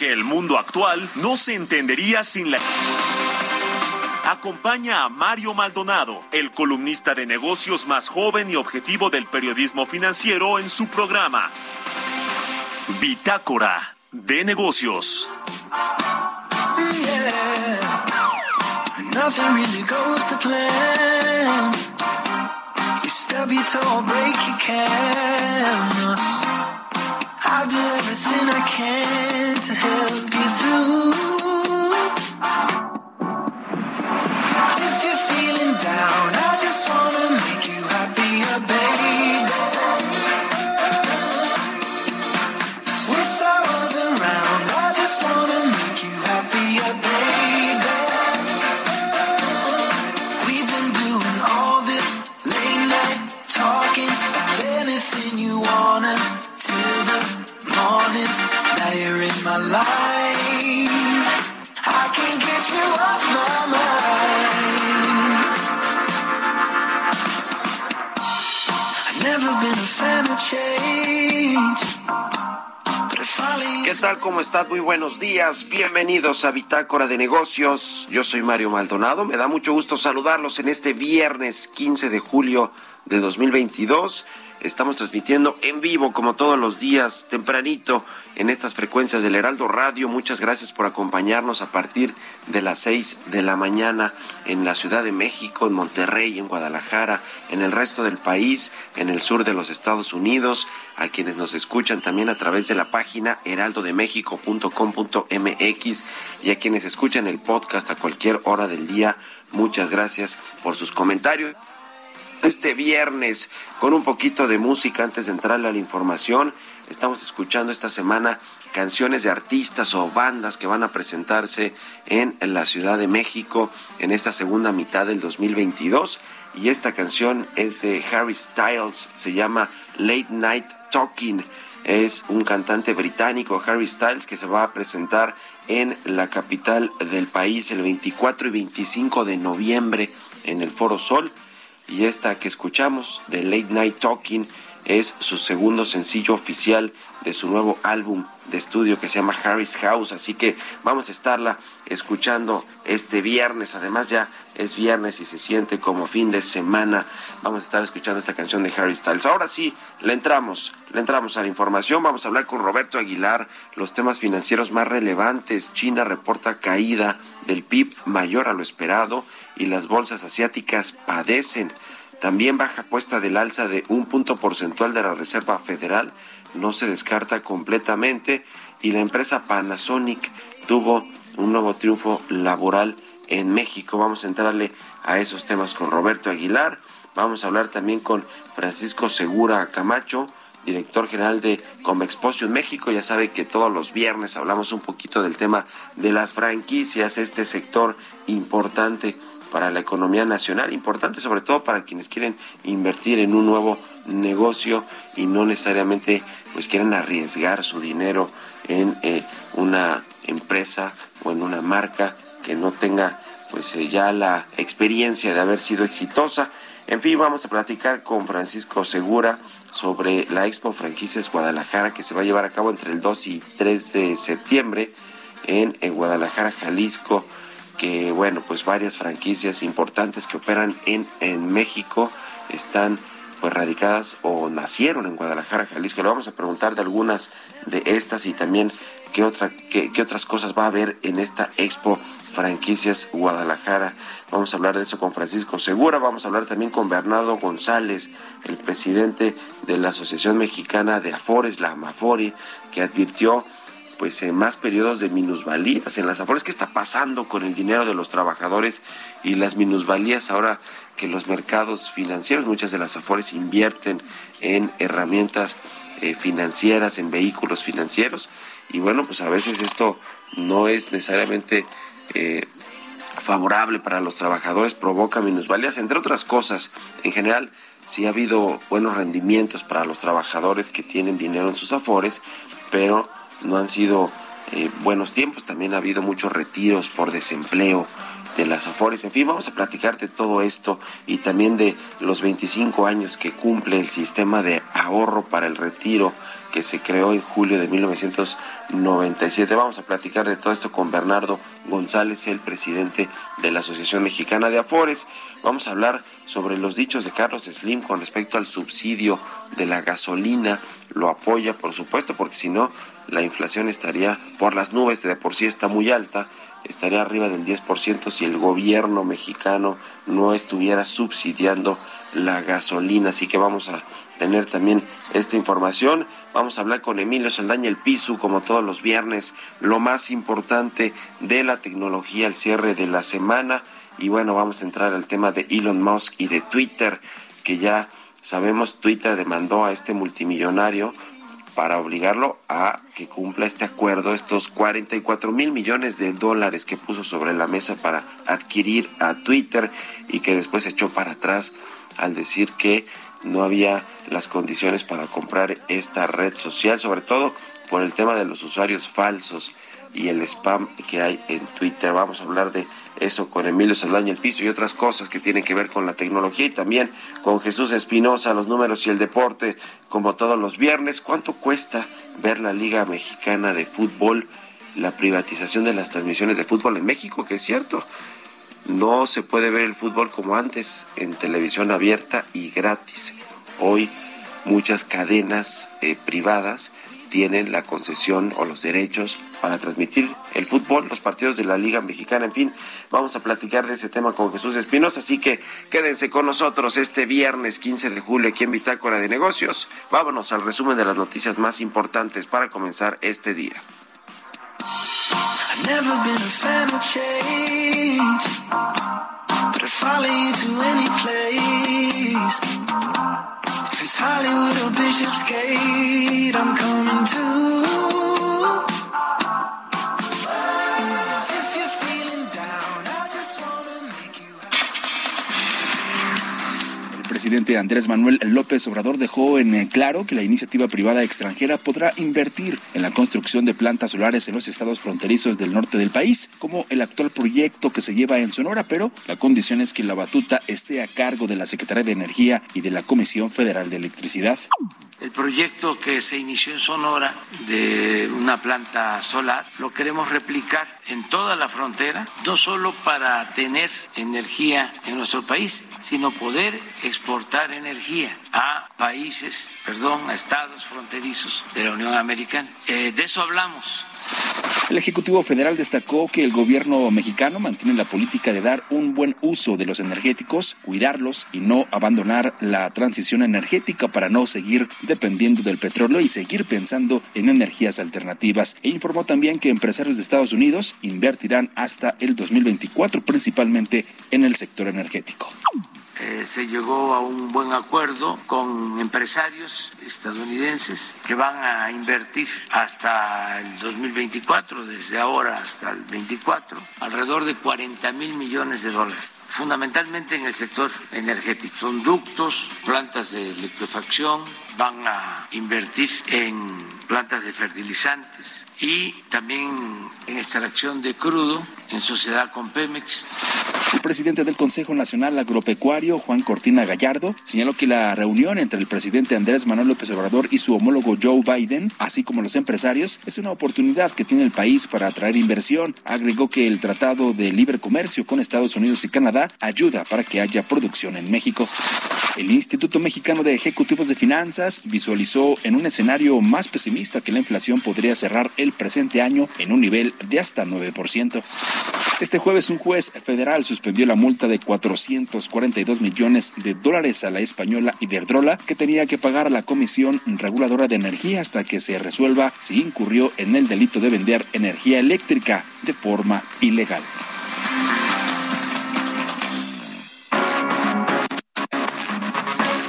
Porque el mundo actual no se entendería sin la... Acompaña a Mario Maldonado, el columnista de negocios más joven y objetivo del periodismo financiero en su programa. Bitácora de negocios. I'll do everything I can to help you through. In my life. ¿Qué tal? ¿Cómo están? Muy buenos días. Bienvenidos a Bitácora de Negocios. Yo soy Mario Maldonado. Me da mucho gusto saludarlos en este viernes 15 de julio de 2022. Estamos transmitiendo en vivo, como todos los días, tempranito, en estas frecuencias del Heraldo Radio. Muchas gracias por acompañarnos a partir de las 6 de la mañana en la Ciudad de México, en Monterrey, en Guadalajara, en el resto del país, en el sur de los Estados Unidos, a quienes nos escuchan también a través de la página heraldodemexico.com.mx y a quienes escuchan el podcast a cualquier hora del día. Muchas gracias por sus comentarios este viernes con un poquito de música antes de entrarle a la información. Estamos escuchando esta semana canciones de artistas o bandas que van a presentarse en la Ciudad de México en esta segunda mitad del 2022. Y esta canción es de Harry Styles, se llama Late Night Talking. Es un cantante británico, Harry Styles, que se va a presentar en la capital del país el 24 y 25 de noviembre en el Foro Sol y esta que escuchamos de Late Night Talking es su segundo sencillo oficial de su nuevo álbum de estudio que se llama Harry's House, así que vamos a estarla escuchando este viernes, además ya es viernes y se siente como fin de semana, vamos a estar escuchando esta canción de Harry Styles. Ahora sí, le entramos, le entramos a la información, vamos a hablar con Roberto Aguilar, los temas financieros más relevantes, China reporta caída del PIB mayor a lo esperado y las bolsas asiáticas padecen. También baja puesta del alza de un punto porcentual de la Reserva Federal, no se descarta completamente y la empresa Panasonic tuvo un nuevo triunfo laboral en México. Vamos a entrarle a esos temas con Roberto Aguilar. Vamos a hablar también con Francisco Segura Camacho, director general de Comexposium México. Ya sabe que todos los viernes hablamos un poquito del tema de las franquicias, este sector importante para la economía nacional, importante sobre todo para quienes quieren invertir en un nuevo negocio y no necesariamente pues quieren arriesgar su dinero en eh, una empresa o en una marca que no tenga pues eh, ya la experiencia de haber sido exitosa. En fin, vamos a platicar con Francisco Segura sobre la Expo Franquicias Guadalajara que se va a llevar a cabo entre el 2 y 3 de septiembre en, en Guadalajara, Jalisco que bueno, pues varias franquicias importantes que operan en, en México están pues radicadas o nacieron en Guadalajara, Jalisco. Le vamos a preguntar de algunas de estas y también qué, otra, qué, qué otras cosas va a haber en esta Expo Franquicias Guadalajara. Vamos a hablar de eso con Francisco Segura, vamos a hablar también con Bernardo González, el presidente de la Asociación Mexicana de Afores, la Amafori, que advirtió pues eh, más periodos de minusvalías en las afores. ¿Qué está pasando con el dinero de los trabajadores y las minusvalías ahora que los mercados financieros, muchas de las afores invierten en herramientas eh, financieras, en vehículos financieros? Y bueno, pues a veces esto no es necesariamente eh, favorable para los trabajadores, provoca minusvalías, entre otras cosas. En general, sí ha habido buenos rendimientos para los trabajadores que tienen dinero en sus afores, pero no han sido eh, buenos tiempos, también ha habido muchos retiros por desempleo de las Afores. En fin, vamos a platicar de todo esto y también de los 25 años que cumple el sistema de ahorro para el retiro que se creó en julio de 1997. Vamos a platicar de todo esto con Bernardo González, el presidente de la Asociación Mexicana de Afores. Vamos a hablar sobre los dichos de Carlos Slim con respecto al subsidio de la gasolina. Lo apoya, por supuesto, porque si no, la inflación estaría por las nubes, de por sí está muy alta, estaría arriba del 10% si el gobierno mexicano no estuviera subsidiando la gasolina. Así que vamos a tener también esta información. Vamos a hablar con Emilio Saldaña el Piso, como todos los viernes, lo más importante de la tecnología, el cierre de la semana. Y bueno, vamos a entrar al tema de Elon Musk y de Twitter, que ya sabemos, Twitter demandó a este multimillonario para obligarlo a que cumpla este acuerdo, estos 44 mil millones de dólares que puso sobre la mesa para adquirir a Twitter y que después echó para atrás al decir que no había las condiciones para comprar esta red social, sobre todo por el tema de los usuarios falsos y el spam que hay en Twitter. Vamos a hablar de eso con Emilio Saldaña el Piso y otras cosas que tienen que ver con la tecnología y también con Jesús Espinosa, los números y el deporte, como todos los viernes. ¿Cuánto cuesta ver la Liga Mexicana de Fútbol, la privatización de las transmisiones de fútbol en México? Que es cierto, no se puede ver el fútbol como antes en televisión abierta y gratis. Hoy muchas cadenas eh, privadas tienen la concesión o los derechos para transmitir el fútbol, los partidos de la Liga Mexicana, en fin, vamos a platicar de ese tema con Jesús Espinosa, así que quédense con nosotros este viernes 15 de julio aquí en Bitácora de Negocios. Vámonos al resumen de las noticias más importantes para comenzar este día. Hollywood or Bishopsgate, I'm coming too. Presidente Andrés Manuel López Obrador dejó en eh, claro que la iniciativa privada extranjera podrá invertir en la construcción de plantas solares en los estados fronterizos del norte del país, como el actual proyecto que se lleva en Sonora, pero la condición es que la batuta esté a cargo de la Secretaría de Energía y de la Comisión Federal de Electricidad. El proyecto que se inició en Sonora de una planta solar lo queremos replicar en toda la frontera, no solo para tener energía en nuestro país, sino poder exportar energía a países, perdón, a estados fronterizos de la Unión Americana. Eh, de eso hablamos el Ejecutivo Federal destacó que el gobierno mexicano mantiene la política de dar un buen uso de los energéticos, cuidarlos y no abandonar la transición energética para no seguir dependiendo del petróleo y seguir pensando en energías alternativas. E informó también que empresarios de Estados Unidos invertirán hasta el 2024 principalmente en el sector energético. Eh, se llegó a un buen acuerdo con empresarios estadounidenses que van a invertir hasta el 2024, desde ahora hasta el 24, alrededor de 40 mil millones de dólares fundamentalmente en el sector energético. Son ductos, plantas de liquefacción, van a invertir en plantas de fertilizantes, y también en extracción de crudo en sociedad con Pemex. El presidente del Consejo Nacional Agropecuario, Juan Cortina Gallardo, señaló que la reunión entre el presidente Andrés Manuel López Obrador y su homólogo Joe Biden, así como los empresarios, es una oportunidad que tiene el país para atraer inversión. Agregó que el Tratado de Libre Comercio con Estados Unidos y Canadá ayuda para que haya producción en México. El Instituto Mexicano de Ejecutivos de Finanzas visualizó en un escenario más pesimista que la inflación podría cerrar el presente año en un nivel de hasta 9%. Este jueves un juez federal suspendió la multa de 442 millones de dólares a la española Iberdrola que tenía que pagar a la Comisión Reguladora de Energía hasta que se resuelva si incurrió en el delito de vender energía eléctrica de forma ilegal.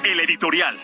El editorial.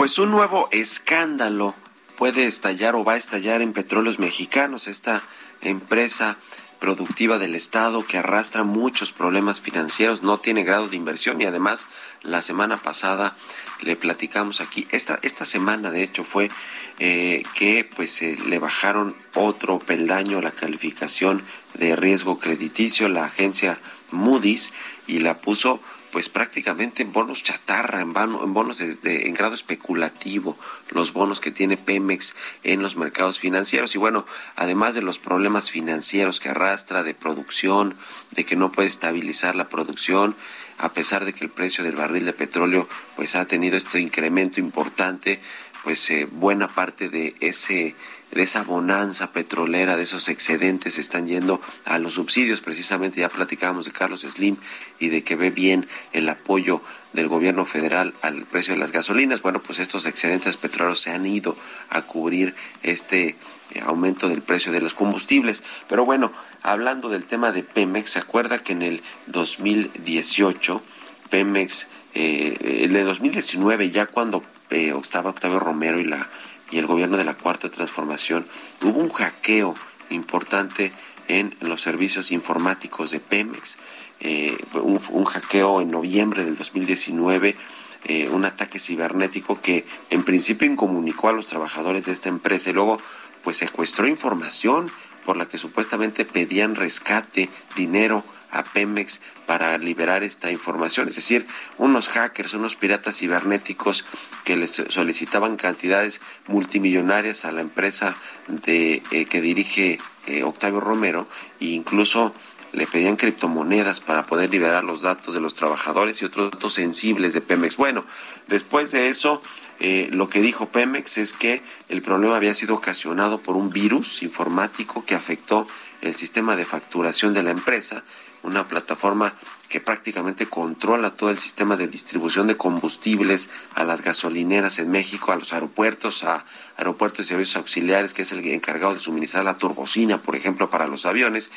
Pues un nuevo escándalo puede estallar o va a estallar en Petróleos Mexicanos, esta empresa productiva del Estado que arrastra muchos problemas financieros, no tiene grado de inversión y además la semana pasada le platicamos aquí, esta, esta semana de hecho fue eh, que pues le bajaron otro peldaño la calificación de riesgo crediticio, la agencia Moody's y la puso pues prácticamente en bonos chatarra, en, bonos de, en grado especulativo, los bonos que tiene Pemex en los mercados financieros. Y bueno, además de los problemas financieros que arrastra de producción, de que no puede estabilizar la producción, a pesar de que el precio del barril de petróleo pues ha tenido este incremento importante, pues eh, buena parte de ese de esa bonanza petrolera, de esos excedentes, están yendo a los subsidios. Precisamente ya platicábamos de Carlos Slim y de que ve bien el apoyo del gobierno federal al precio de las gasolinas. Bueno, pues estos excedentes petroleros se han ido a cubrir este eh, aumento del precio de los combustibles. Pero bueno, hablando del tema de Pemex, ¿se acuerda que en el 2018 Pemex, eh, en el 2019 ya cuando eh, estaba Octavio Romero y la y el gobierno de la Cuarta Transformación, hubo un hackeo importante en los servicios informáticos de Pemex, eh, un, hackeo en noviembre del 2019, eh, un ataque cibernético que en principio incomunicó a los trabajadores de esta empresa y luego pues secuestró información por la que supuestamente pedían rescate, dinero a Pemex para liberar esta información. Es decir, unos hackers, unos piratas cibernéticos que les solicitaban cantidades multimillonarias a la empresa de, eh, que dirige eh, Octavio Romero e incluso le pedían criptomonedas para poder liberar los datos de los trabajadores y otros datos sensibles de Pemex. Bueno, después de eso, eh, lo que dijo Pemex es que el problema había sido ocasionado por un virus informático que afectó el sistema de facturación de la empresa una plataforma que prácticamente controla todo el sistema de distribución de combustibles a las gasolineras en México, a los aeropuertos, a aeropuertos y servicios auxiliares, que es el encargado de suministrar la turbocina, por ejemplo, para los aviones.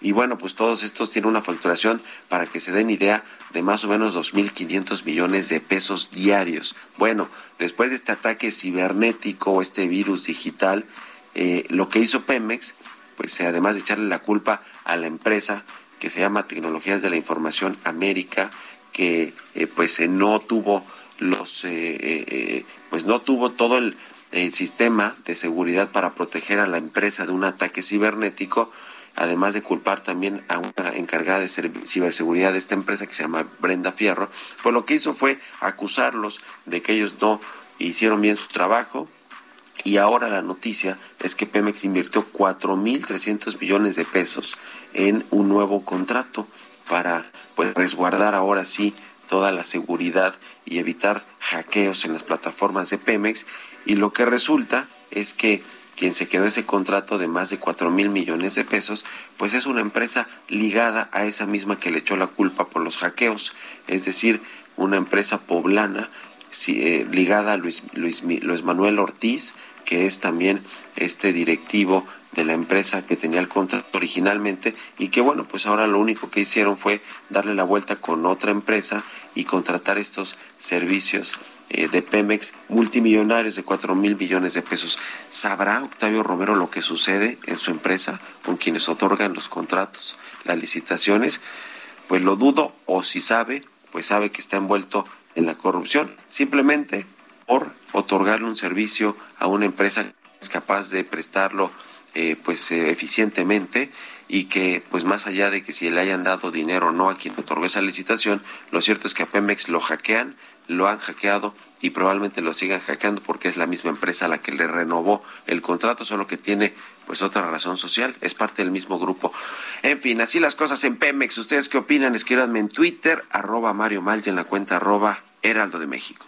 Y bueno, pues todos estos tienen una facturación, para que se den idea, de más o menos 2.500 millones de pesos diarios. Bueno, después de este ataque cibernético, este virus digital, eh, lo que hizo Pemex, pues además de echarle la culpa a la empresa, que se llama Tecnologías de la Información América, que eh, pues eh, no tuvo los eh, pues no tuvo todo el, sistema de seguridad para proteger a la empresa de un ataque cibernético, además de culpar también a una encargada de ciberseguridad de esta empresa que se llama Brenda Fierro, pues lo que hizo fue acusarlos de que ellos no hicieron bien su trabajo, y ahora la noticia es que Pemex invirtió 4.300 millones de pesos en un nuevo contrato para pues, resguardar ahora sí toda la seguridad y evitar hackeos en las plataformas de Pemex. Y lo que resulta es que quien se quedó ese contrato de más de 4 mil millones de pesos, pues es una empresa ligada a esa misma que le echó la culpa por los hackeos, es decir, una empresa poblana eh, ligada a Luis, Luis, Luis Manuel Ortiz, que es también este directivo de la empresa que tenía el contrato originalmente y que bueno, pues ahora lo único que hicieron fue darle la vuelta con otra empresa y contratar estos servicios eh, de Pemex multimillonarios de cuatro mil millones de pesos. ¿Sabrá Octavio Romero lo que sucede en su empresa con quienes otorgan los contratos, las licitaciones? Pues lo dudo o si sabe, pues sabe que está envuelto en la corrupción. Simplemente por otorgarle un servicio a una empresa que es capaz de prestarlo eh, pues eh, eficientemente y que pues más allá de que si le hayan dado dinero o no a quien otorgó esa licitación, lo cierto es que a Pemex lo hackean, lo han hackeado y probablemente lo sigan hackeando porque es la misma empresa la que le renovó el contrato, solo que tiene pues otra razón social, es parte del mismo grupo. En fin, así las cosas en Pemex. ¿Ustedes qué opinan? Escríbanme en Twitter, arroba Mario Mal en la cuenta arroba Heraldo de México.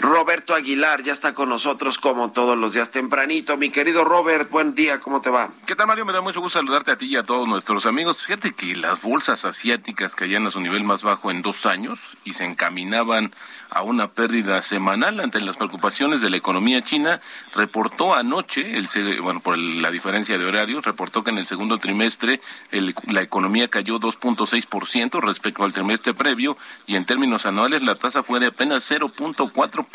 Roberto Aguilar ya está con nosotros como todos los días tempranito. Mi querido Robert, buen día, ¿cómo te va? ¿Qué tal, Mario? Me da mucho gusto saludarte a ti y a todos nuestros amigos. Fíjate que las bolsas asiáticas caían a su nivel más bajo en dos años y se encaminaban a una pérdida semanal ante las preocupaciones de la economía china. Reportó anoche, el, bueno, por la diferencia de horarios, reportó que en el segundo trimestre la economía cayó 2.6% respecto al trimestre previo y en términos anuales la tasa fue de apenas 0.4%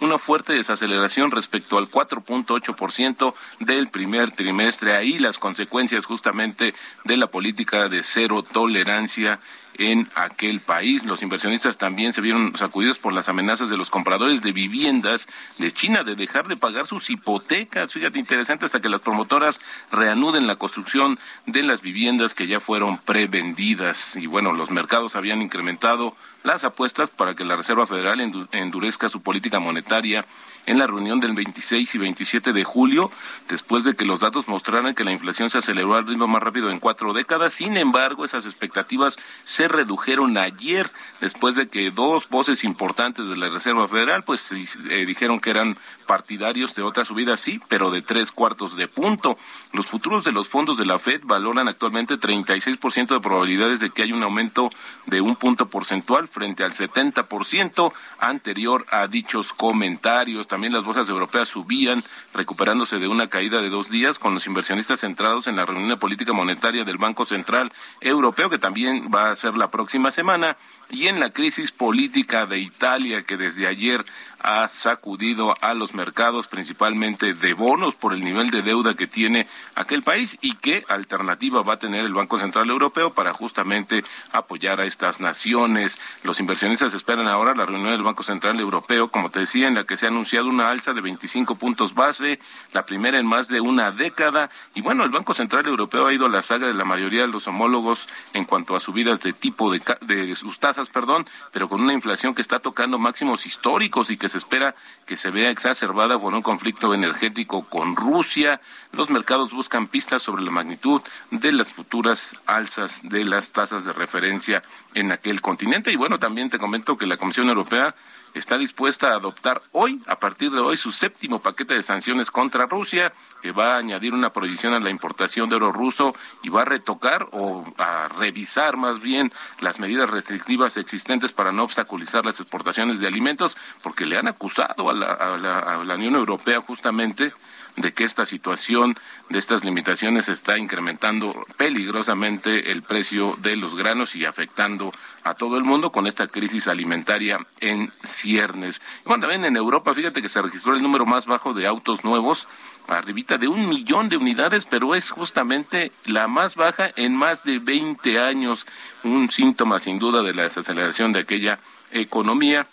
una fuerte desaceleración respecto al 4.8% del primer trimestre. Ahí las consecuencias justamente de la política de cero tolerancia en aquel país. Los inversionistas también se vieron sacudidos por las amenazas de los compradores de viviendas de China de dejar de pagar sus hipotecas. Fíjate, interesante hasta que las promotoras reanuden la construcción de las viviendas que ya fueron prevendidas. Y bueno, los mercados habían incrementado las apuestas para que la Reserva Federal endurezca su política monetaria en la reunión del 26 y 27 de julio, después de que los datos mostraran que la inflación se aceleró al ritmo más rápido en cuatro décadas. Sin embargo, esas expectativas se redujeron ayer, después de que dos voces importantes de la Reserva Federal, pues eh, dijeron que eran partidarios de otra subida, sí, pero de tres cuartos de punto. Los futuros de los fondos de la Fed valoran actualmente 36% de probabilidades de que haya un aumento de un punto porcentual frente al 70% anterior a dichos comentarios. También las bolsas europeas subían, recuperándose de una caída de dos días, con los inversionistas centrados en la reunión de política monetaria del Banco Central Europeo, que también va a ser la próxima semana y en la crisis política de Italia que desde ayer ha sacudido a los mercados principalmente de bonos por el nivel de deuda que tiene aquel país y qué alternativa va a tener el Banco Central Europeo para justamente apoyar a estas naciones. Los inversionistas esperan ahora la reunión del Banco Central Europeo, como te decía, en la que se ha anunciado una alza de 25 puntos base, la primera en más de una década. Y bueno, el Banco Central Europeo ha ido a la saga de la mayoría de los homólogos en cuanto a subidas de tipo de, de sus tasas, perdón, pero con una inflación que está tocando máximos históricos y que espera que se vea exacerbada por un conflicto energético con Rusia. Los mercados buscan pistas sobre la magnitud de las futuras alzas de las tasas de referencia en aquel continente. Y bueno, también te comento que la Comisión Europea está dispuesta a adoptar hoy, a partir de hoy, su séptimo paquete de sanciones contra Rusia, que va a añadir una prohibición a la importación de oro ruso y va a retocar o a revisar más bien las medidas restrictivas existentes para no obstaculizar las exportaciones de alimentos, porque le han acusado a la, a la Unión Europea justamente de que esta situación de estas limitaciones está incrementando peligrosamente el precio de los granos y afectando a todo el mundo con esta crisis alimentaria en ciernes. Bueno, también en Europa, fíjate que se registró el número más bajo de autos nuevos, arribita de un millón de unidades, pero es justamente la más baja en más de 20 años, un síntoma sin duda de la desaceleración de aquella economía.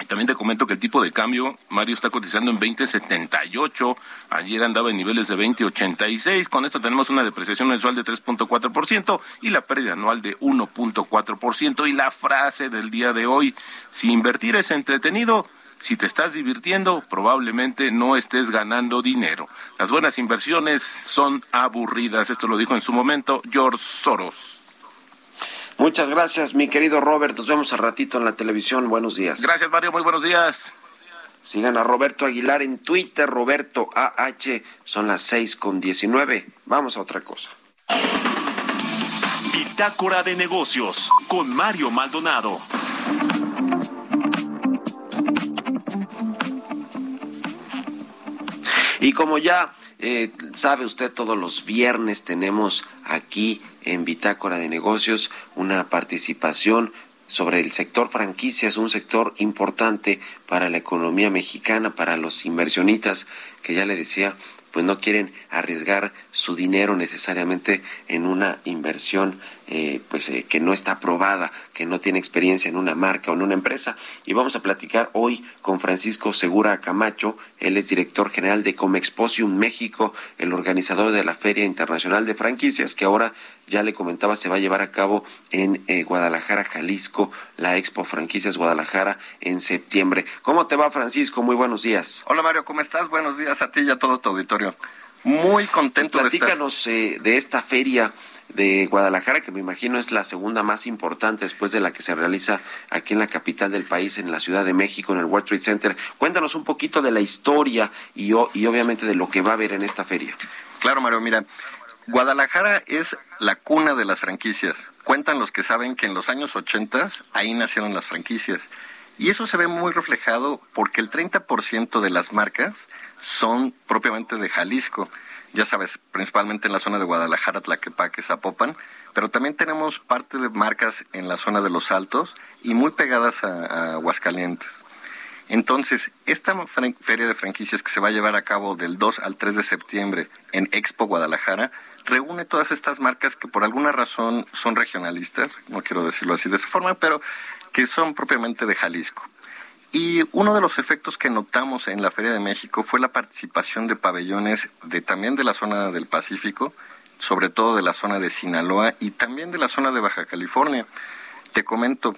Y también te comento que el tipo de cambio, Mario, está cotizando en 20.78. Ayer andaba en niveles de 20.86. Con esto tenemos una depreciación mensual de 3.4% y la pérdida anual de 1.4%. Y la frase del día de hoy, si invertir es entretenido, si te estás divirtiendo, probablemente no estés ganando dinero. Las buenas inversiones son aburridas. Esto lo dijo en su momento George Soros. Muchas gracias, mi querido Robert. Nos vemos al ratito en la televisión. Buenos días. Gracias, Mario. Muy buenos días. Sigan a Roberto Aguilar en Twitter, Roberto AH. Son las seis con diecinueve. Vamos a otra cosa. Bitácora de negocios con Mario Maldonado. Y como ya eh, sabe usted, todos los viernes tenemos aquí en Bitácora de Negocios una participación sobre el sector franquicias, un sector importante para la economía mexicana, para los inversionistas, que ya le decía, pues no quieren arriesgar su dinero necesariamente en una inversión eh, pues eh, que no está aprobada, que no tiene experiencia en una marca o en una empresa. Y vamos a platicar hoy con Francisco Segura Camacho, él es director general de Comexposium México, el organizador de la Feria Internacional de Franquicias, que ahora ya le comentaba se va a llevar a cabo en eh, Guadalajara, Jalisco, la Expo Franquicias Guadalajara en septiembre. ¿Cómo te va, Francisco? Muy buenos días. Hola, Mario, ¿cómo estás? Buenos días a ti y a todo tu auditorio. Muy contento de estar. Eh, de esta feria de Guadalajara, que me imagino es la segunda más importante después de la que se realiza aquí en la capital del país, en la Ciudad de México, en el World Trade Center. Cuéntanos un poquito de la historia y, y obviamente de lo que va a haber en esta feria. Claro, Mario, mira, Guadalajara es la cuna de las franquicias. Cuentan los que saben que en los años 80 ahí nacieron las franquicias. Y eso se ve muy reflejado porque el 30% de las marcas son propiamente de Jalisco ya sabes, principalmente en la zona de Guadalajara, Tlaquepaque, Zapopan, pero también tenemos parte de marcas en la zona de los Altos y muy pegadas a, Aguascalientes. Entonces, esta feria de franquicias que se va a llevar a cabo del 2 al 3 de septiembre en Expo Guadalajara, reúne todas estas marcas que por alguna razón son regionalistas, no quiero decirlo así de esa forma, pero que son propiamente de Jalisco. Y uno de los efectos que notamos en la Feria de México fue la participación de pabellones de también de la zona del Pacífico, sobre todo de la zona de Sinaloa y también de la zona de Baja California. Te comento,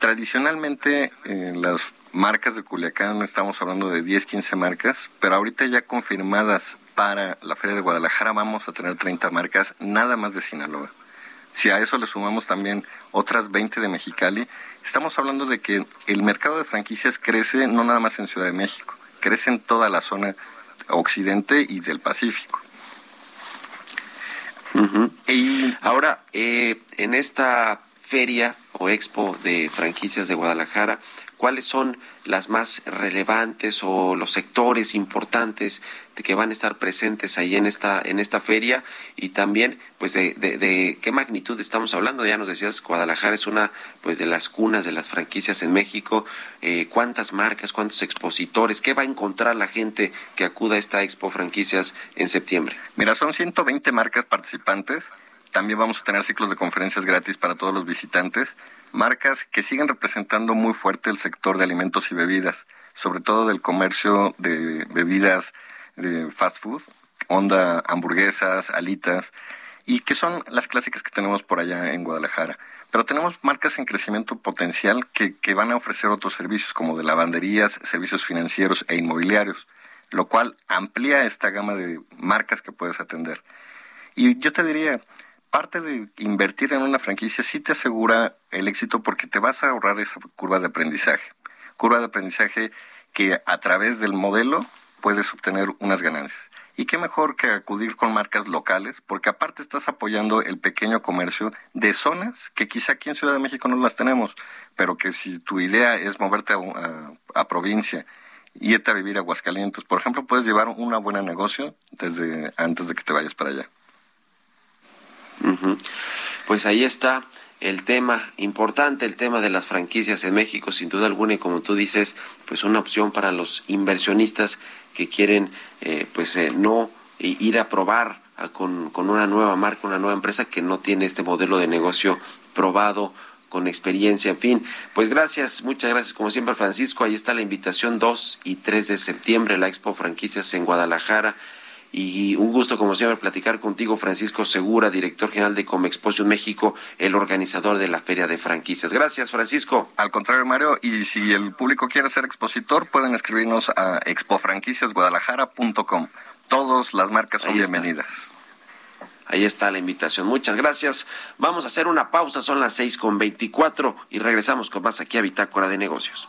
tradicionalmente en las marcas de Culiacán estamos hablando de 10, 15 marcas, pero ahorita ya confirmadas para la Feria de Guadalajara vamos a tener 30 marcas nada más de Sinaloa. Si a eso le sumamos también otras 20 de Mexicali, estamos hablando de que el mercado de franquicias crece no nada más en Ciudad de México, crece en toda la zona occidente y del Pacífico. y... Ahora, eh, en esta feria o expo de franquicias de Guadalajara, cuáles son las más relevantes o los sectores importantes de que van a estar presentes ahí en esta en esta feria. Y también pues de, qué magnitud estamos hablando. Ya nos decías Guadalajara es una pues de las cunas de las franquicias en México. Eh, cuántas marcas cuántos expositores qué va a encontrar la gente que acuda a esta expo franquicias en septiembre mira son 120 marcas participantes. También vamos a tener ciclos de conferencias gratis para todos los visitantes marcas que siguen representando muy fuerte el sector de alimentos y bebidas, sobre todo del comercio de bebidas de fast food, onda hamburguesas, alitas, y que son las clásicas que tenemos por allá en Guadalajara. Pero tenemos marcas en crecimiento potencial que, que van a ofrecer otros servicios como de lavanderías, servicios financieros e inmobiliarios, lo cual amplía esta gama de marcas que puedes atender. Y yo te diría, parte de invertir en una franquicia sí te asegura el éxito porque te vas a ahorrar esa curva de aprendizaje. Curva de aprendizaje que a través del modelo puedes obtener unas ganancias. Y qué mejor que acudir con marcas locales, porque aparte estás apoyando el pequeño comercio de zonas que quizá aquí en Ciudad de México no las tenemos, pero que si tu idea es moverte a, provincia y irte a vivir a Aguascalientes, por ejemplo, puedes llevar una buena negocio desde antes de que te vayas para allá. Pues ahí está el tema importante, el tema de las franquicias en México, sin duda alguna, y como tú dices, pues una opción para los inversionistas que quieren, eh, pues eh, no ir a probar con, con una nueva marca, una nueva empresa que no tiene este modelo de negocio probado con experiencia, en fin. Pues gracias, muchas gracias como siempre Francisco. Ahí está la invitación 2 y 3 de septiembre, la Expo Franquicias en Guadalajara. Y un gusto, como siempre, platicar contigo, Francisco Segura, director general de Comexposición México, el organizador de la Feria de Franquicias. Gracias, Francisco. Al contrario, Mario, y si el público quiere ser expositor, pueden escribirnos a expofranquiciasguadalajara.com. Todas las marcas son bienvenidas. Ahí está la invitación. Muchas gracias. Vamos a hacer una pausa, son las seis con veinticuatro y regresamos con más aquí a Bitácora de Negocios.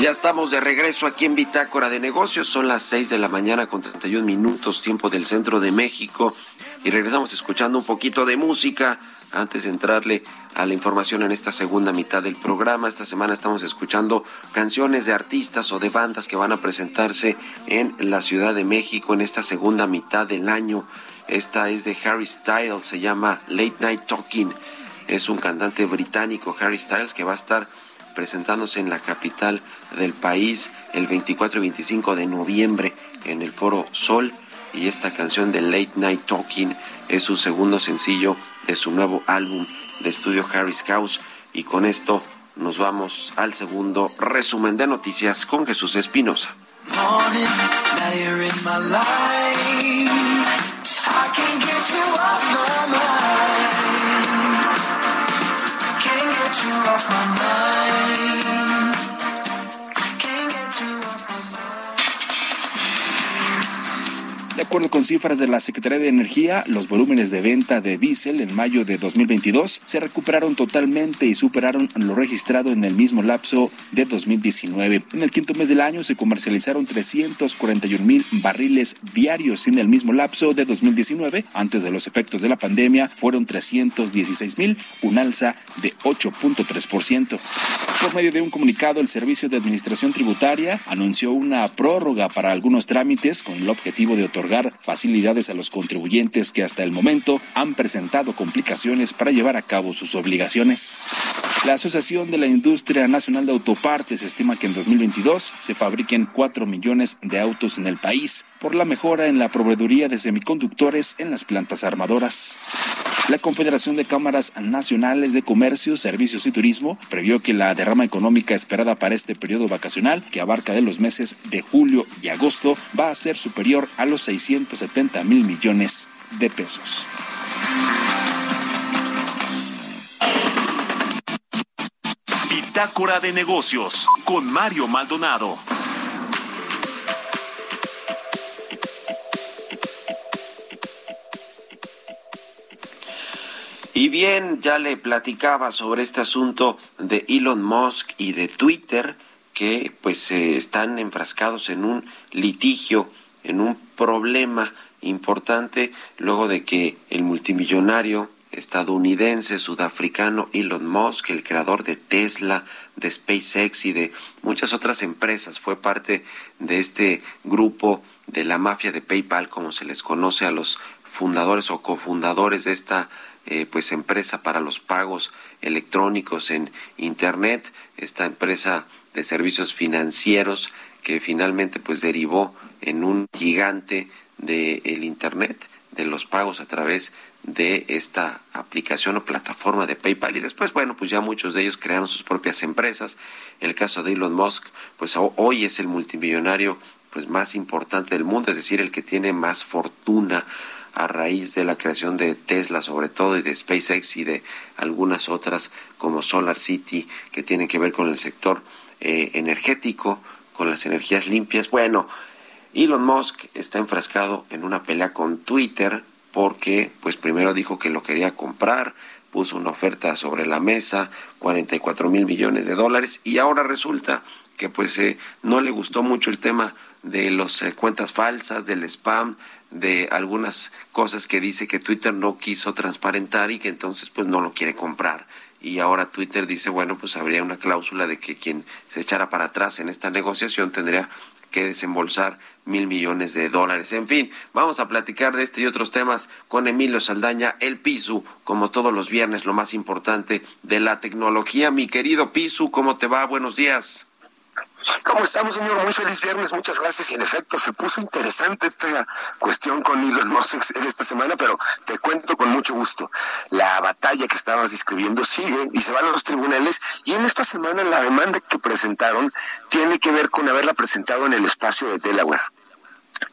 Ya estamos de regreso aquí en Bitácora de Negocios. Son las 6 de la mañana con 31 minutos, tiempo del centro de México. Y regresamos escuchando un poquito de música antes de entrarle a la información en esta segunda mitad del programa. Esta semana estamos escuchando canciones de artistas o de bandas que van a presentarse en la Ciudad de México en esta segunda mitad del año. Esta es de Harry Styles, se llama Late Night Talking. Es un cantante británico, Harry Styles, que va a estar presentándose en la capital del país el 24 y 25 de noviembre en el Foro Sol. Y esta canción de Late Night Talking es su segundo sencillo de su nuevo álbum de estudio Harry's House. Y con esto nos vamos al segundo resumen de noticias con Jesús Espinosa. i can't get you off my mind. De acuerdo con cifras de la Secretaría de Energía, los volúmenes de venta de diésel en mayo de 2022 se recuperaron totalmente y superaron lo registrado en el mismo lapso de 2019. En el quinto mes del año se comercializaron 341 mil barriles diarios en el mismo lapso de 2019. Antes de los efectos de la pandemia fueron 316 mil, un alza de 8.3%. Por medio de un comunicado, el Servicio de Administración Tributaria anunció una prórroga para algunos trámites con el objetivo de otorgar facilidades a los contribuyentes que hasta el momento han presentado complicaciones para llevar a cabo sus obligaciones. La Asociación de la Industria Nacional de Autopartes estima que en 2022 se fabriquen 4 millones de autos en el país por la mejora en la proveeduría de semiconductores en las plantas armadoras. La Confederación de Cámaras Nacionales de Comercio, Servicios y Turismo previó que la derrama económica esperada para este periodo vacacional, que abarca de los meses de julio y agosto, va a ser superior a los 670 mil millones de pesos. Bitácora de negocios con Mario Maldonado. Y bien, ya le platicaba sobre este asunto de Elon Musk y de Twitter, que pues eh, están enfrascados en un litigio, en un problema importante, luego de que el multimillonario estadounidense, sudafricano Elon Musk, el creador de Tesla, de SpaceX y de muchas otras empresas, fue parte de este grupo de la mafia de PayPal, como se les conoce a los fundadores o cofundadores de esta eh, pues empresa para los pagos electrónicos en internet, esta empresa de servicios financieros que finalmente pues derivó en un gigante del el internet de los pagos a través de esta aplicación o plataforma de PayPal. Y después bueno pues ya muchos de ellos crearon sus propias empresas. El caso de Elon Musk pues hoy es el multimillonario pues más importante del mundo es decir el que tiene más fortuna a raíz de la creación de Tesla sobre todo y de SpaceX y de algunas otras como Solar City que tienen que ver con el sector eh, energético, con las energías limpias. Bueno, Elon Musk está enfrascado en una pelea con Twitter porque pues primero dijo que lo quería comprar, puso una oferta sobre la mesa, 44 mil millones de dólares y ahora resulta que pues eh, no le gustó mucho el tema de las eh, cuentas falsas, del spam, de algunas cosas que dice que Twitter no quiso transparentar y que entonces pues no lo quiere comprar. Y ahora Twitter dice, bueno, pues habría una cláusula de que quien se echara para atrás en esta negociación tendría que desembolsar mil millones de dólares. En fin, vamos a platicar de este y otros temas con Emilio Saldaña, el Pisu, como todos los viernes, lo más importante de la tecnología. Mi querido Pisu, ¿cómo te va? Buenos días. ¿Cómo estamos, señor? Muy feliz viernes, muchas gracias. Y en efecto, se puso interesante esta cuestión con Elon Musk esta semana, pero te cuento con mucho gusto. La batalla que estabas describiendo sigue y se va a los tribunales. Y en esta semana la demanda que presentaron tiene que ver con haberla presentado en el espacio de Delaware.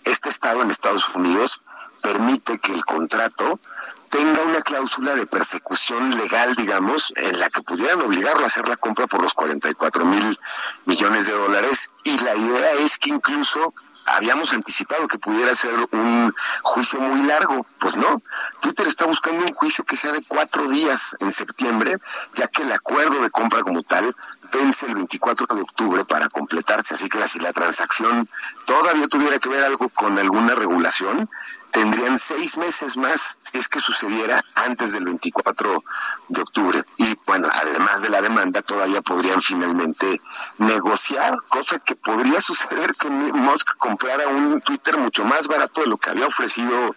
Este estado en Estados Unidos permite que el contrato tenga una cláusula de persecución legal, digamos, en la que pudieran obligarlo a hacer la compra por los 44 mil millones de dólares. Y la idea es que incluso habíamos anticipado que pudiera ser un juicio muy largo. Pues no, Twitter está buscando un juicio que sea de cuatro días en septiembre, ya que el acuerdo de compra como tal vence el 24 de octubre para completarse. Así que si la transacción todavía tuviera que ver algo con alguna regulación, tendrían seis meses más si es que sucediera antes del 24 de octubre. Y bueno, además de la demanda, todavía podrían finalmente negociar, cosa que podría suceder que Musk comprara un Twitter mucho más barato de lo que había ofrecido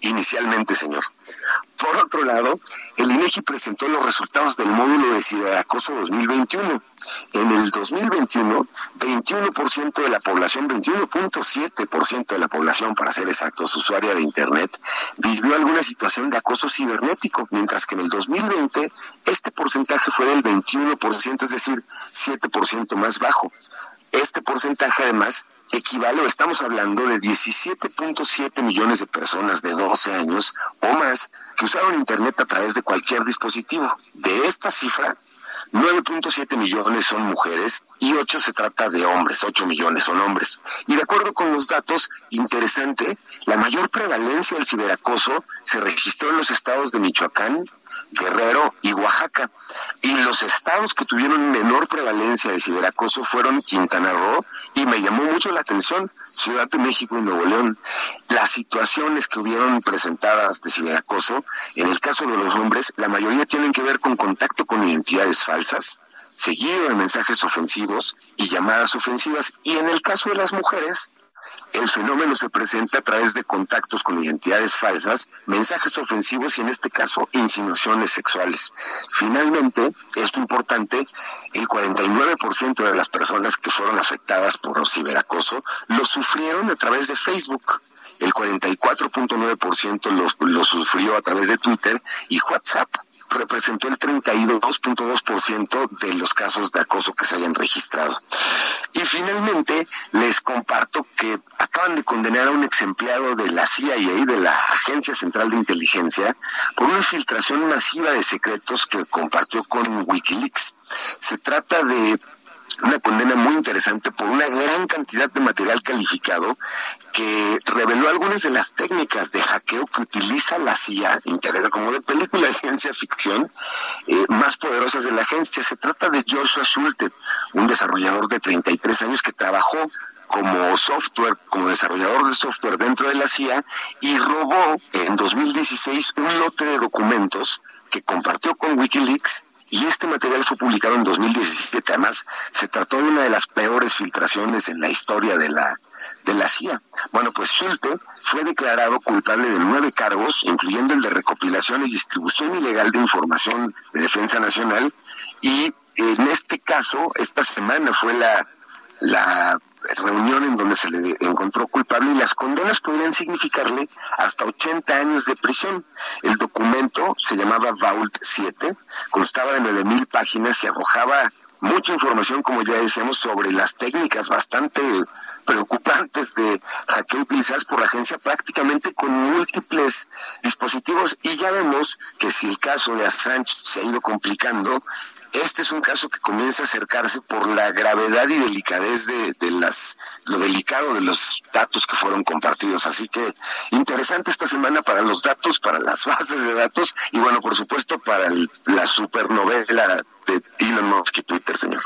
inicialmente, señor. Por otro lado, el INEGI presentó los resultados del módulo de ciberacoso 2021. En el 2021, 21% de la población, 21.7% de la población, para ser exactos, usuaria de Internet, vivió alguna situación de acoso cibernético, mientras que en el 2020 este porcentaje fue del 21%, es decir, 7% más bajo. Este porcentaje además equivale, estamos hablando de 17.7 millones de personas de 12 años o más que usaron Internet a través de cualquier dispositivo. De esta cifra, 9.7 millones son mujeres y 8 se trata de hombres, 8 millones son hombres. Y de acuerdo con los datos, interesante, la mayor prevalencia del ciberacoso se registró en los estados de Michoacán, Guerrero y Oaxaca. Y los estados que tuvieron menor prevalencia de ciberacoso fueron Quintana Roo y me llamó mucho la atención Ciudad de México y Nuevo León. Las situaciones que hubieron presentadas de ciberacoso, en el caso de los hombres, la mayoría tienen que ver con contacto con identidades falsas, seguido de mensajes ofensivos y llamadas ofensivas. Y en el caso de las mujeres, el fenómeno se presenta a través de contactos con identidades falsas, mensajes ofensivos y en este caso insinuaciones sexuales. Finalmente, esto importante, el 49% de las personas que fueron afectadas por ciberacoso lo sufrieron a través de Facebook. El 44.9% lo, lo sufrió a través de Twitter y WhatsApp representó el 32.2% de los casos de acoso que se hayan registrado. Y finalmente les comparto que acaban de condenar a un ex empleado de la CIA de la Agencia Central de Inteligencia por una infiltración masiva de secretos que compartió con Wikileaks. Se trata de una condena muy interesante por una gran cantidad de material calificado que reveló algunas de las técnicas de hackeo que utiliza la CIA, interesa como de película de ciencia ficción, eh, más poderosas de la agencia. Se trata de Joshua Schulte, un desarrollador de 33 años que trabajó como software, como desarrollador de software dentro de la CIA y robó en 2016 un lote de documentos que compartió con Wikileaks y este material fue publicado en 2017. Además, se trató de una de las peores filtraciones en la historia de la, de la CIA. Bueno, pues Schulte fue declarado culpable de nueve cargos, incluyendo el de recopilación y distribución ilegal de información de defensa nacional. Y en este caso, esta semana fue la, la reunión en donde se le encontró culpable y las condenas podrían significarle hasta 80 años de prisión. El documento se llamaba Vault 7, constaba de 9.000 páginas y arrojaba mucha información, como ya decíamos, sobre las técnicas bastante preocupantes de hackeo utilizadas por la agencia prácticamente con múltiples dispositivos y ya vemos que si el caso de Assange se ha ido complicando, este es un caso que comienza a acercarse por la gravedad y delicadez de, las lo delicado de los datos que fueron compartidos. Así que interesante esta semana para los datos, para las bases de datos y bueno, por supuesto para la supernovela de Elon Musk y Twitter, señor.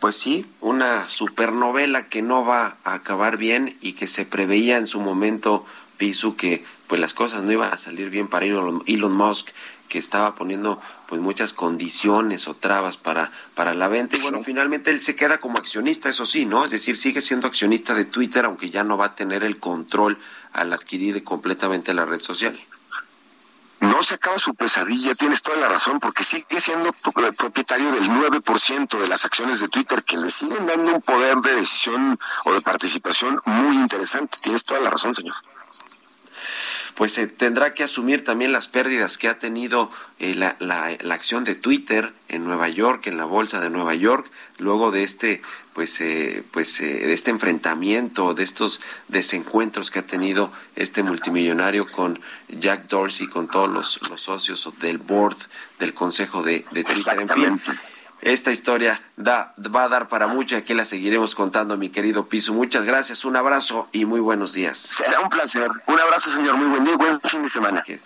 Pues sí, una supernovela que no va a acabar bien y que se preveía en su momento, Pisu, que pues las cosas no iban a salir bien para Elon Musk que estaba poniendo pues muchas condiciones o trabas para, para la venta y bueno, finalmente él se queda como accionista, eso sí, ¿no? Es decir, sigue siendo accionista de Twitter, aunque ya no va a tener el control al adquirir completamente la red social. no se acaba su pesadilla, tienes toda la razón, porque sigue siendo propietario del 9% de las acciones de Twitter que le siguen dando un poder de decisión o de participación muy interesante. Tienes toda la razón, señor pues se tendrá que asumir también las pérdidas que ha tenido eh, la, la, la, acción de Twitter en Nueva York, en la bolsa de Nueva York, luego de este pues eh, pues eh, de este enfrentamiento, de estos desencuentros que ha tenido este multimillonario con Jack Dorsey, con todos los, los socios del board del consejo de, de Twitter, en fin esta historia da, va a dar para mucho y aquí la seguiremos contando, mi querido Piso. Muchas gracias, un abrazo y muy buenos días. Será un placer. Un abrazo, señor. Muy buen día buen fin de semana. Que,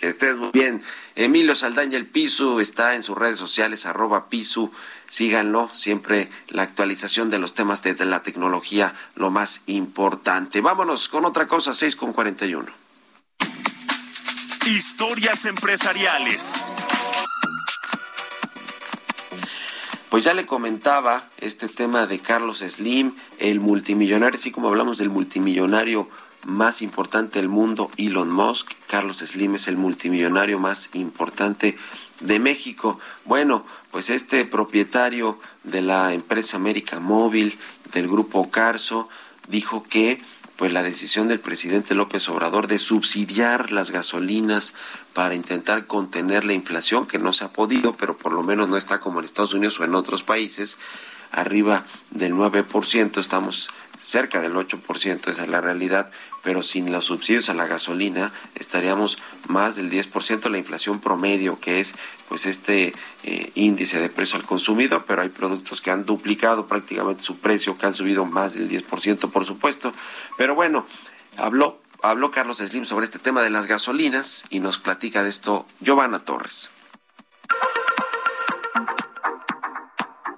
estés muy bien. Emilio Saldaña, el Piso, está en sus redes sociales, arroba Piso. Síganlo, siempre la actualización de los temas de, la tecnología, lo más importante. Vámonos con otra cosa, 6 con 41. Historias empresariales. Pues ya le comentaba este tema de Carlos Slim, el multimillonario, así como hablamos del multimillonario más importante del mundo, Elon Musk. Carlos Slim es el multimillonario más importante de México. Bueno, pues este propietario de la empresa América Móvil, del grupo Carso, dijo que pues la decisión del presidente López Obrador de subsidiar las gasolinas para intentar contener la inflación, que no se ha podido, pero por lo menos no está como en Estados Unidos o en otros países, arriba del 9%, estamos cerca del 8%, esa es la realidad, pero sin los subsidios a la gasolina estaríamos más del 10% la inflación promedio, que es pues este eh, índice de precio al consumidor, pero hay productos que han duplicado prácticamente su precio, que han subido más del 10%, por supuesto. Pero bueno, habló habló Carlos Slim sobre este tema de las gasolinas y nos platica de esto Giovanna Torres.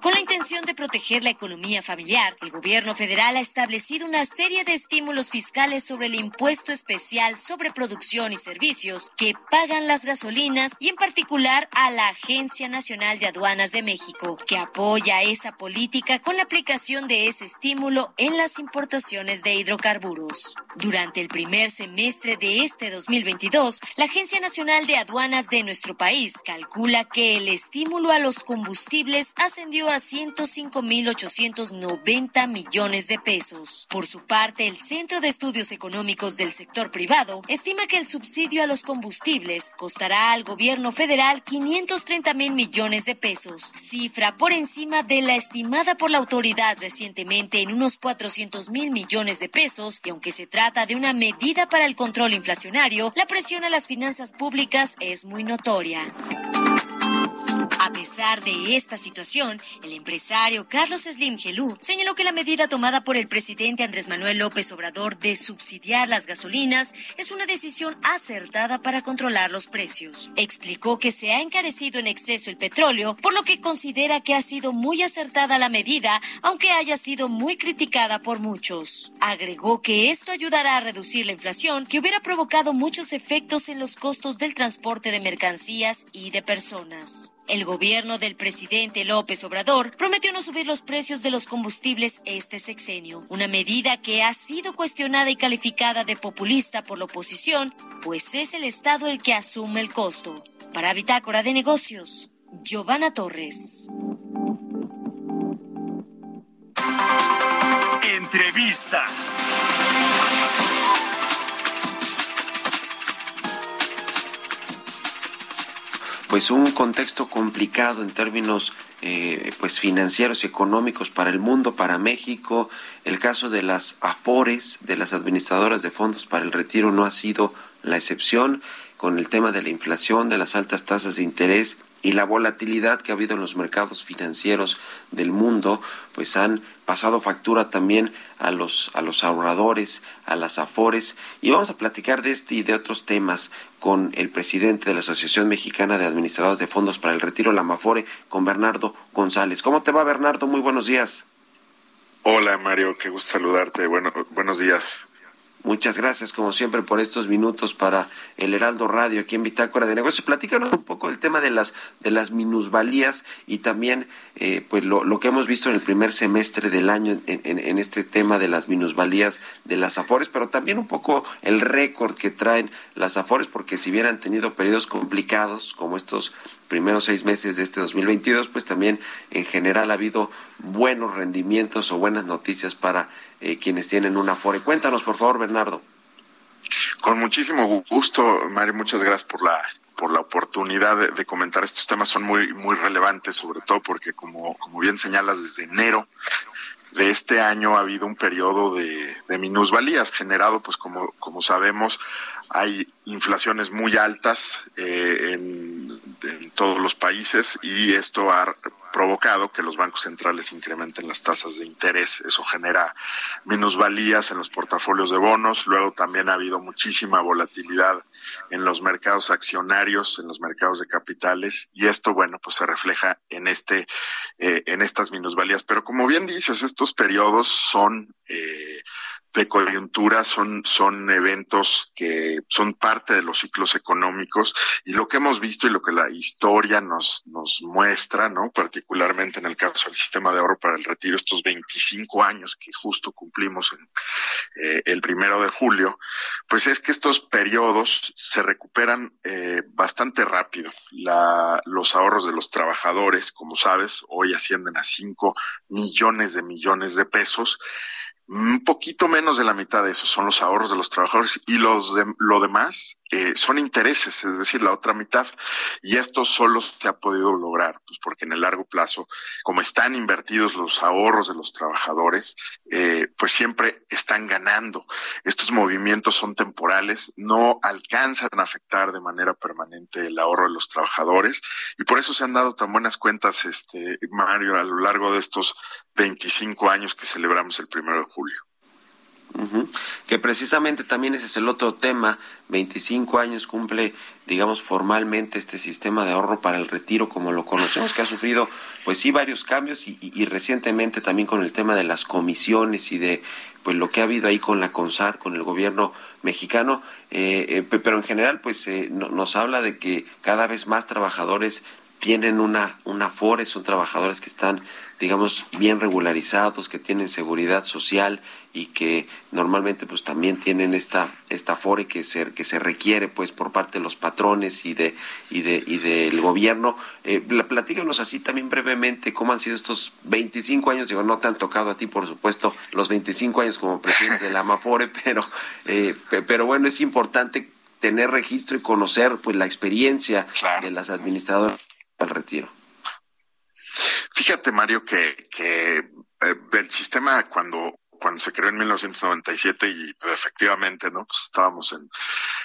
Con la intención de proteger la economía familiar, el gobierno federal ha establecido una serie de estímulos fiscales sobre el impuesto especial sobre producción y servicios que pagan las gasolinas y en particular a la Agencia Nacional de Aduanas de México, que apoya esa política con la aplicación de ese estímulo en las importaciones de hidrocarburos. Durante el primer semestre de este 2022, la Agencia Nacional de Aduanas de nuestro país calcula que el estímulo a los combustibles ascendió a 105.890 millones de pesos. Por su parte, el Centro de Estudios Económicos del Sector Privado estima que el subsidio a los combustibles costará al gobierno federal 530 mil millones de pesos, cifra por encima de la estimada por la autoridad recientemente en unos 400 mil millones de pesos, y aunque se trata de una medida para el control inflacionario, la presión a las finanzas públicas es muy notoria. A pesar de esta situación, el empresario Carlos Slim Gelú señaló que la medida tomada por el presidente Andrés Manuel López Obrador de subsidiar las gasolinas es una decisión acertada para controlar los precios. Explicó que se ha encarecido en exceso el petróleo, por lo que considera que ha sido muy acertada la medida, aunque haya sido muy criticada por muchos. Agregó que esto ayudará a reducir la inflación que hubiera provocado muchos efectos en los costos del transporte de mercancías y de personas. El gobierno del presidente López Obrador prometió no subir los precios de los combustibles este sexenio, una medida que ha sido cuestionada y calificada de populista por la oposición, pues es el Estado el que asume el costo. Para Bitácora de Negocios, Giovanna Torres. Entrevista. Pues un contexto complicado en términos eh, pues financieros y económicos para el mundo, para México. El caso de las AFORES, de las administradoras de fondos para el retiro, no ha sido la excepción con el tema de la inflación, de las altas tasas de interés y la volatilidad que ha habido en los mercados financieros del mundo, pues han pasado factura también a los a los ahorradores, a las afores y vamos a platicar de este y de otros temas con el presidente de la Asociación Mexicana de Administradores de Fondos para el Retiro, la Mafore, con Bernardo González. ¿Cómo te va Bernardo? Muy buenos días. Hola Mario, qué gusto saludarte. Bueno, buenos días. Muchas gracias, como siempre, por estos minutos para el Heraldo Radio aquí en Bitácora de Negocios. Platícanos un poco el tema de las de las minusvalías y también eh, pues lo, que hemos visto en el primer semestre del año en, este tema de las minusvalías de las Afores, pero también un poco el récord que traen las Afores, porque si bien han tenido periodos complicados como estos primeros seis meses de este 2022, pues también en general ha habido buenos rendimientos o buenas noticias para eh, quienes tienen una Afore. Cuéntanos, por favor, Bernardo. Con muchísimo gusto, Mario, muchas gracias por la por la oportunidad de, comentar estos temas son muy muy relevantes sobre todo porque como como bien señalas desde enero de este año ha habido un periodo de, de minusvalías generado pues como como sabemos hay inflaciones muy altas eh, en, en, todos los países y esto ha provocado que los bancos centrales incrementen las tasas de interés. Eso genera minusvalías en los portafolios de bonos. Luego también ha habido muchísima volatilidad en los mercados accionarios, en los mercados de capitales y esto, bueno, pues se refleja en este, eh, en estas minusvalías. Pero como bien dices, estos periodos son eh, de coyuntura son, son eventos que son parte de los ciclos económicos y lo que hemos visto y lo que la historia nos, nos muestra, ¿no? Particularmente en el caso del sistema de ahorro para el retiro, estos 25 años que justo cumplimos en, eh, el primero de julio, pues es que estos periodos se recuperan eh, bastante rápido. La, los ahorros de los trabajadores, como sabes, hoy ascienden a 5 millones de millones de pesos un poquito menos de la mitad de eso son los ahorros de los trabajadores y los de, lo demás eh, son intereses, es decir, la otra mitad. Y esto solo se ha podido lograr, pues porque en el largo plazo, como están invertidos los ahorros de los trabajadores, eh, pues siempre están ganando. Estos movimientos son temporales, no alcanzan a afectar de manera permanente el ahorro de los trabajadores y por eso se han dado tan buenas cuentas, este Mario, a lo largo de estos 25 años que celebramos el primero de julio. Que precisamente también ese es el otro tema. 25 años cumple, digamos, formalmente este sistema de ahorro para el retiro, como lo conocemos, que ha sufrido, pues sí, varios cambios y, recientemente también con el tema de las comisiones y de, pues lo que ha habido ahí con la CONSAR, con el gobierno mexicano. Eh, eh, pero en general, pues eh, nos habla de que cada vez más trabajadores tienen una, una FORE, son trabajadores que están, digamos, bien regularizados, que tienen seguridad social y que normalmente pues también tienen esta, esta FORE que se, que se requiere pues por parte de los patrones y de, y de, y del gobierno. Eh, platícanos así también brevemente cómo han sido estos 25 años, digo, no te han tocado a ti, por supuesto, los 25 años como presidente de la AMAFORE, pero, eh, pero bueno, es importante tener registro y conocer pues la experiencia de las administradoras al retiro. Fíjate, Mario, que, eh, el sistema cuando cuando se creó en 1997 y pues, efectivamente, ¿no? Pues estábamos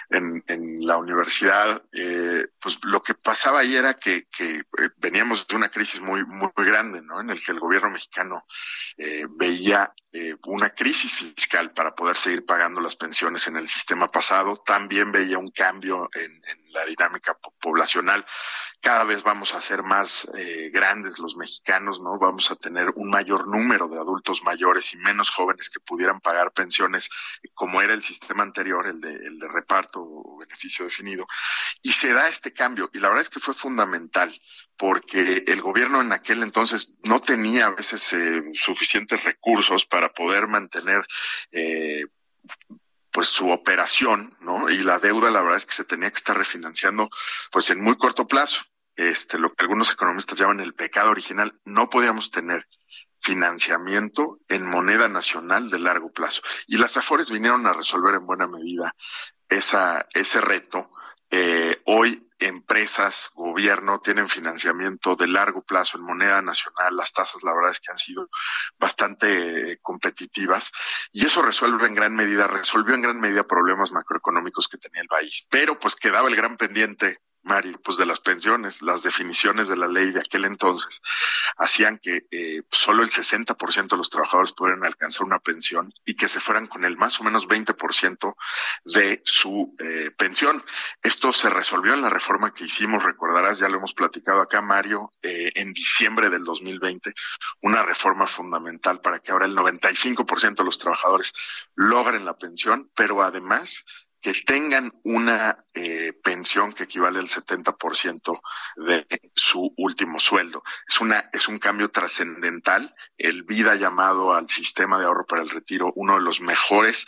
en, en, la universidad, eh, pues lo que pasaba ahí era que, eh, veníamos de una crisis muy, muy, grande, ¿no? En el que el gobierno mexicano veía eh, una crisis fiscal para poder seguir pagando las pensiones en el sistema pasado, también veía un cambio en la dinámica poblacional cada vez vamos a ser más eh, grandes los mexicanos, ¿no? Vamos a tener un mayor número de adultos mayores y menos jóvenes que pudieran pagar pensiones como era el sistema anterior, el de, el de reparto o beneficio definido. Y se da este cambio y la verdad es que fue fundamental porque el gobierno en aquel entonces no tenía a veces eh, suficientes recursos para poder mantener eh, pues su operación, ¿no? Y la deuda, la verdad es que se tenía que estar refinanciando, pues en muy corto plazo este, lo que algunos economistas llaman el pecado original, no podíamos tener financiamiento en moneda nacional de largo plazo. Y las AFORES vinieron a resolver en buena medida esa, ese reto. Eh, hoy empresas, gobierno tienen financiamiento de largo plazo en moneda nacional. Las tasas, la verdad es que han sido bastante competitivas y eso resuelve en gran medida, resolvió en gran medida problemas macroeconómicos que tenía el país. Pero pues quedaba el gran pendiente Mario, pues de las pensiones, las definiciones de la ley de aquel entonces hacían que eh, solo el 60% de los trabajadores pudieran alcanzar una pensión y que se fueran con el más o menos 20% de su eh, pensión. Esto se resolvió en la reforma que hicimos, recordarás, ya lo hemos platicado acá, Mario, eh, en diciembre del 2020, una reforma fundamental para que ahora el 95% de los trabajadores logren la pensión, pero además que tengan una eh, pensión que equivale al 70% de su último sueldo. Es una es un cambio trascendental. El Vida llamado al sistema de ahorro para el retiro uno de los mejores,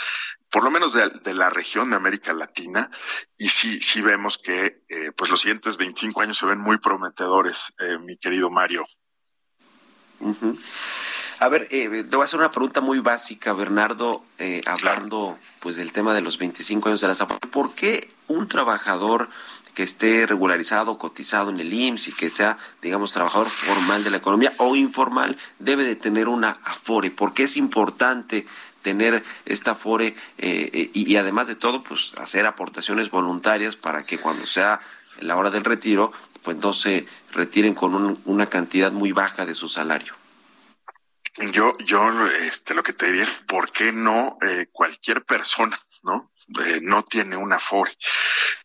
por lo menos de, la región de América Latina. Y sí sí vemos que eh, pues los siguientes 25 años se ven muy prometedores, eh, mi querido Mario. A ver, eh, te voy a hacer una pregunta muy básica, Bernardo, eh, hablando pues del tema de los 25 años de la SAFOR. ¿Por qué un trabajador que esté regularizado, cotizado en el IMSS y que sea, digamos, trabajador formal de la economía o informal, debe de tener una AFORE? ¿Por qué es importante tener esta AFORE eh, y, además de todo, pues hacer aportaciones voluntarias para que cuando sea la hora del retiro, pues no se retiren con una cantidad muy baja de su salario? Yo, yo, este, lo que te diría es, ¿por qué no eh, cualquier persona, no? Eh, no tiene una FORE.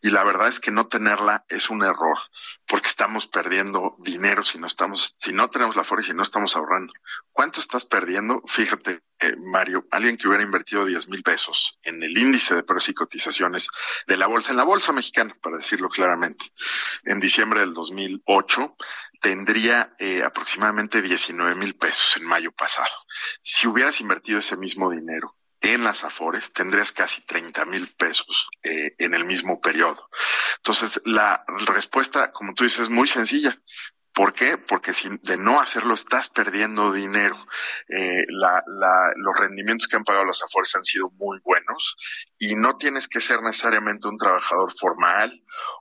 Y la verdad es que no tenerla es un error, porque estamos perdiendo dinero si no estamos, si no tenemos la FORE y si no estamos ahorrando. ¿Cuánto estás perdiendo? Fíjate, eh, Mario, alguien que hubiera invertido 10 mil pesos en el índice de precios y cotizaciones de la bolsa, en la bolsa mexicana, para decirlo claramente, en diciembre del 2008, tendría eh, aproximadamente 19 mil pesos en mayo pasado. Si hubieras invertido ese mismo dinero en las Afores, tendrías casi 30 mil pesos eh, en el mismo periodo. Entonces, la respuesta, como tú dices, es muy sencilla. ¿Por qué? Porque si de no hacerlo estás perdiendo dinero. Eh, los rendimientos que han pagado las Afores han sido muy buenos y no tienes que ser necesariamente un trabajador formal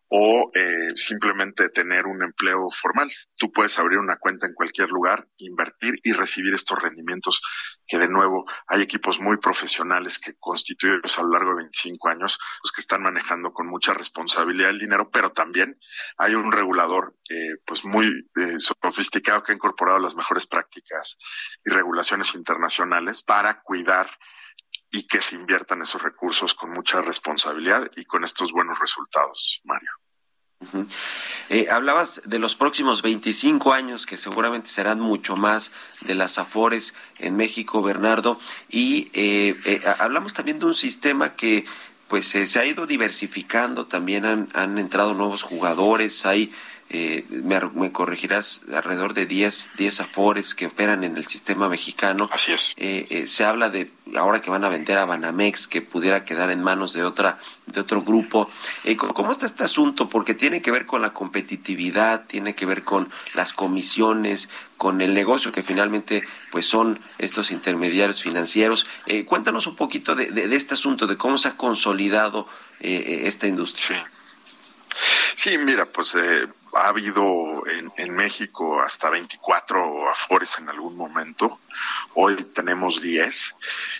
o eh, simplemente tener un empleo formal. Tú puedes abrir una cuenta en cualquier lugar, invertir y recibir estos rendimientos que de nuevo hay equipos muy profesionales que constituidos a lo largo de 25 años, pues que están manejando con mucha responsabilidad el dinero, pero también hay un regulador eh, pues muy eh, sofisticado que ha incorporado las mejores prácticas y regulaciones internacionales para cuidar y que se inviertan esos recursos con mucha responsabilidad y con estos buenos resultados, Mario. Eh, hablabas de los próximos 25 años, que seguramente serán mucho más de las AFORES en México, Bernardo, y eh, eh, hablamos también de un sistema que pues se ha ido diversificando, también han, han entrado nuevos jugadores, hay eh, me, corregirás, alrededor de 10, 10 afores que operan en el sistema mexicano. Así es. Eh, eh, se habla de, ahora que van a vender a Banamex, que pudiera quedar en manos de otra de otro grupo. ¿Cómo está este asunto? Porque tiene que ver con la competitividad, tiene que ver con las comisiones, con el negocio que finalmente pues son estos intermediarios financieros. cuéntanos un poquito de, de, este asunto, de cómo se ha consolidado esta industria. Sí. Sí, mira, pues eh, ha habido en, en, México hasta 24 afores en algún momento. Hoy tenemos 10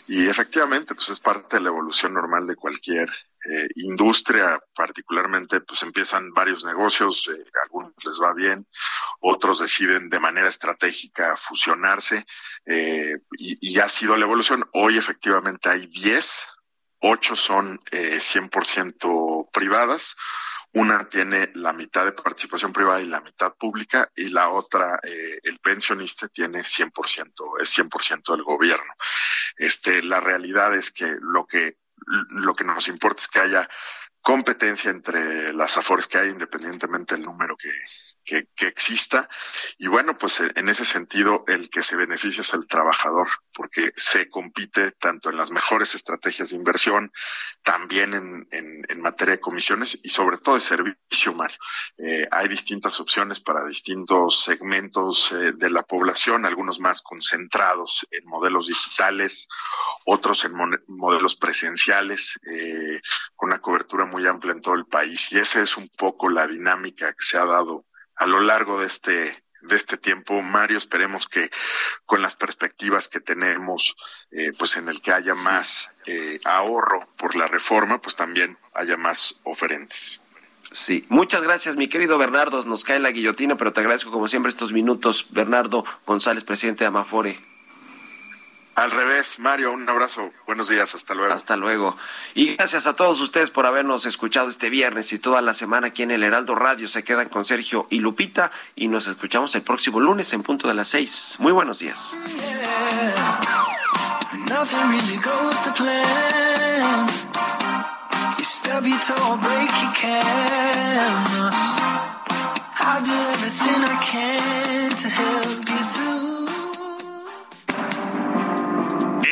y efectivamente pues es parte de la evolución normal de cualquier eh, industria, particularmente pues empiezan varios negocios, eh, algunos les va bien, otros deciden de manera estratégica fusionarse eh, y, y, ha sido la evolución. Hoy efectivamente hay 10, 8 son eh, 100% privadas una tiene la mitad de participación privada y la mitad pública y la otra, eh, el pensionista, tiene 100%, es 100% del gobierno. Este, la realidad es que lo que, lo que nos importa es que haya competencia entre las afores que hay, independientemente del número que, que, que, exista. Y bueno, pues eh, en ese sentido, el que se beneficia es el trabajador, porque se compite tanto en las mejores estrategias de inversión, también en, en, en materia de comisiones y sobre todo de servicio, Mario. Eh, hay distintas opciones para distintos segmentos eh, de la población, algunos más concentrados en modelos digitales, otros en modelos presenciales, con una cobertura muy amplia en todo el país. Y esa es un poco la dinámica que se ha dado a lo largo de este de este tiempo, Mario, esperemos que con las perspectivas que tenemos, eh, pues en el que haya más eh, ahorro por la reforma, pues también haya más oferentes. Sí, muchas gracias, mi querido Bernardo. Nos cae la guillotina, pero te agradezco como siempre estos minutos. Bernardo González, presidente de Amafore. Al revés, Mario, un abrazo. Buenos días, hasta luego. Hasta luego. Y gracias a todos ustedes por habernos escuchado este viernes y toda la semana aquí en el Heraldo Radio. Se quedan con Sergio y Lupita y nos escuchamos el próximo lunes en punto de las seis. Muy buenos días.